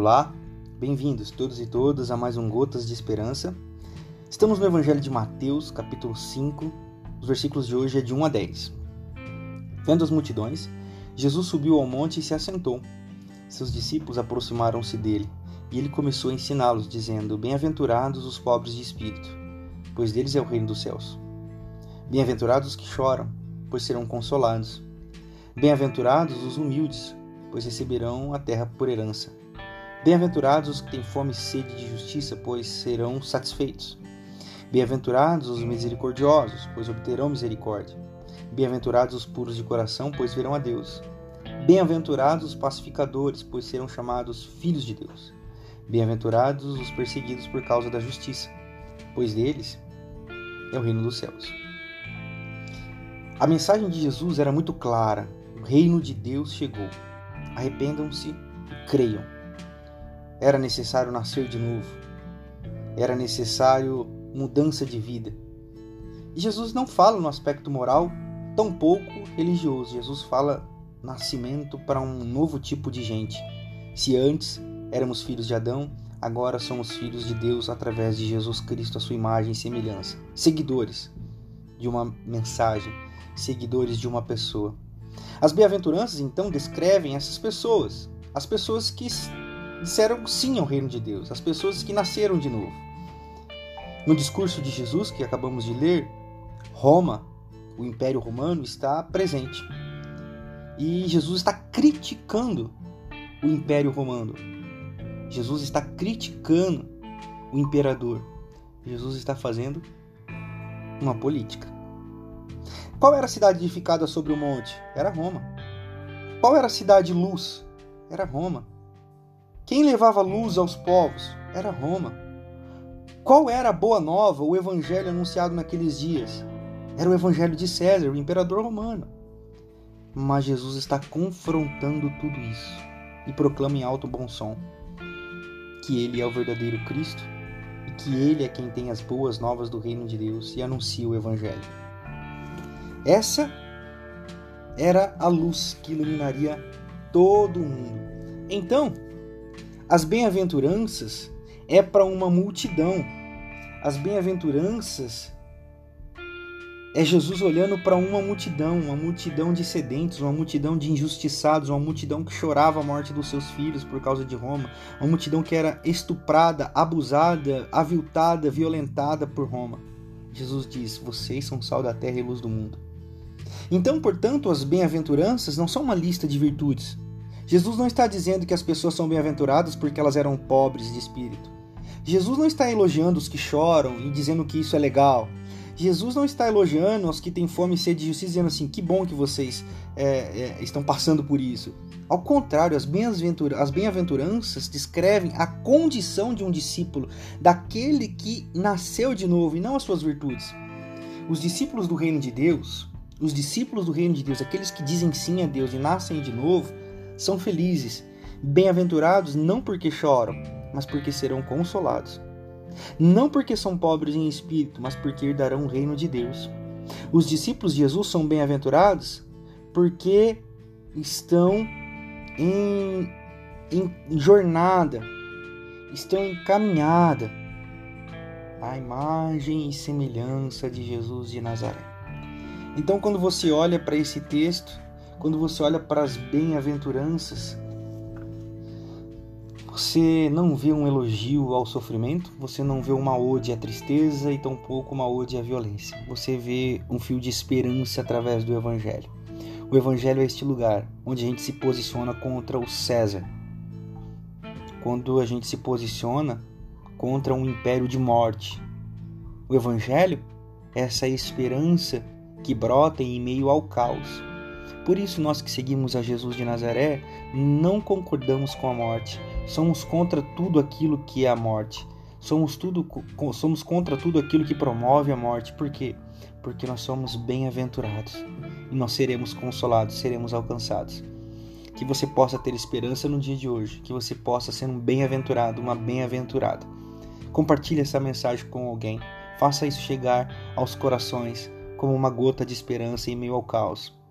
Olá, bem-vindos todos e todas a mais um Gotas de Esperança. Estamos no Evangelho de Mateus, capítulo 5, os versículos de hoje é de 1 a 10. Vendo as multidões, Jesus subiu ao monte e se assentou. Seus discípulos aproximaram-se dele, e ele começou a ensiná-los, dizendo: Bem-aventurados os pobres de espírito, pois deles é o reino dos céus. Bem-aventurados os que choram, pois serão consolados. Bem-aventurados os humildes, pois receberão a terra por herança. Bem-aventurados os que têm fome e sede de justiça, pois serão satisfeitos. Bem-aventurados os misericordiosos, pois obterão misericórdia. Bem-aventurados os puros de coração, pois verão a Deus. Bem-aventurados os pacificadores, pois serão chamados filhos de Deus. Bem-aventurados os perseguidos por causa da justiça, pois deles é o reino dos céus. A mensagem de Jesus era muito clara: o reino de Deus chegou. Arrependam-se e creiam. Era necessário nascer de novo. Era necessário mudança de vida. E Jesus não fala no aspecto moral, tampouco religioso. Jesus fala nascimento para um novo tipo de gente. Se antes éramos filhos de Adão, agora somos filhos de Deus através de Jesus Cristo, a sua imagem e semelhança. Seguidores de uma mensagem, seguidores de uma pessoa. As bem-aventuranças então descrevem essas pessoas, as pessoas que disseram sim ao reino de Deus, as pessoas que nasceram de novo. No discurso de Jesus que acabamos de ler, Roma, o Império Romano, está presente. E Jesus está criticando o Império Romano. Jesus está criticando o imperador. Jesus está fazendo uma política. Qual era a cidade edificada sobre o monte? Era Roma. Qual era a cidade luz? Era Roma. Quem levava luz aos povos? Era Roma. Qual era a boa nova, o evangelho anunciado naqueles dias? Era o evangelho de César, o imperador romano. Mas Jesus está confrontando tudo isso e proclama em alto bom som que ele é o verdadeiro Cristo e que ele é quem tem as boas novas do reino de Deus e anuncia o evangelho. Essa era a luz que iluminaria todo o mundo. Então, as bem-aventuranças é para uma multidão. As bem-aventuranças é Jesus olhando para uma multidão, uma multidão de sedentes, uma multidão de injustiçados, uma multidão que chorava a morte dos seus filhos por causa de Roma, uma multidão que era estuprada, abusada, aviltada, violentada por Roma. Jesus diz: Vocês são sal da terra e luz do mundo. Então, portanto, as bem-aventuranças não são uma lista de virtudes. Jesus não está dizendo que as pessoas são bem-aventuradas porque elas eram pobres de espírito. Jesus não está elogiando os que choram e dizendo que isso é legal. Jesus não está elogiando os que têm fome e sede de justiça, dizendo assim: que bom que vocês é, é, estão passando por isso. Ao contrário, as bem-aventuranças descrevem a condição de um discípulo, daquele que nasceu de novo e não as suas virtudes. Os discípulos do reino de Deus, os discípulos do reino de Deus, aqueles que dizem sim a Deus e nascem de novo, são felizes, bem-aventurados não porque choram, mas porque serão consolados. Não porque são pobres em espírito, mas porque herdarão o reino de Deus. Os discípulos de Jesus são bem-aventurados porque estão em, em jornada, estão em caminhada à imagem e semelhança de Jesus de Nazaré. Então, quando você olha para esse texto, quando você olha para as bem-aventuranças, você não vê um elogio ao sofrimento, você não vê uma ode à tristeza e tampouco uma ode à violência. Você vê um fio de esperança através do Evangelho. O Evangelho é este lugar onde a gente se posiciona contra o César, quando a gente se posiciona contra um império de morte. O Evangelho é essa esperança que brotem em meio ao caos. Por isso, nós que seguimos a Jesus de Nazaré não concordamos com a morte, somos contra tudo aquilo que é a morte, somos, tudo, somos contra tudo aquilo que promove a morte. Por quê? Porque nós somos bem-aventurados e nós seremos consolados, seremos alcançados. Que você possa ter esperança no dia de hoje, que você possa ser um bem-aventurado, uma bem-aventurada. Compartilhe essa mensagem com alguém, faça isso chegar aos corações como uma gota de esperança em meio ao caos.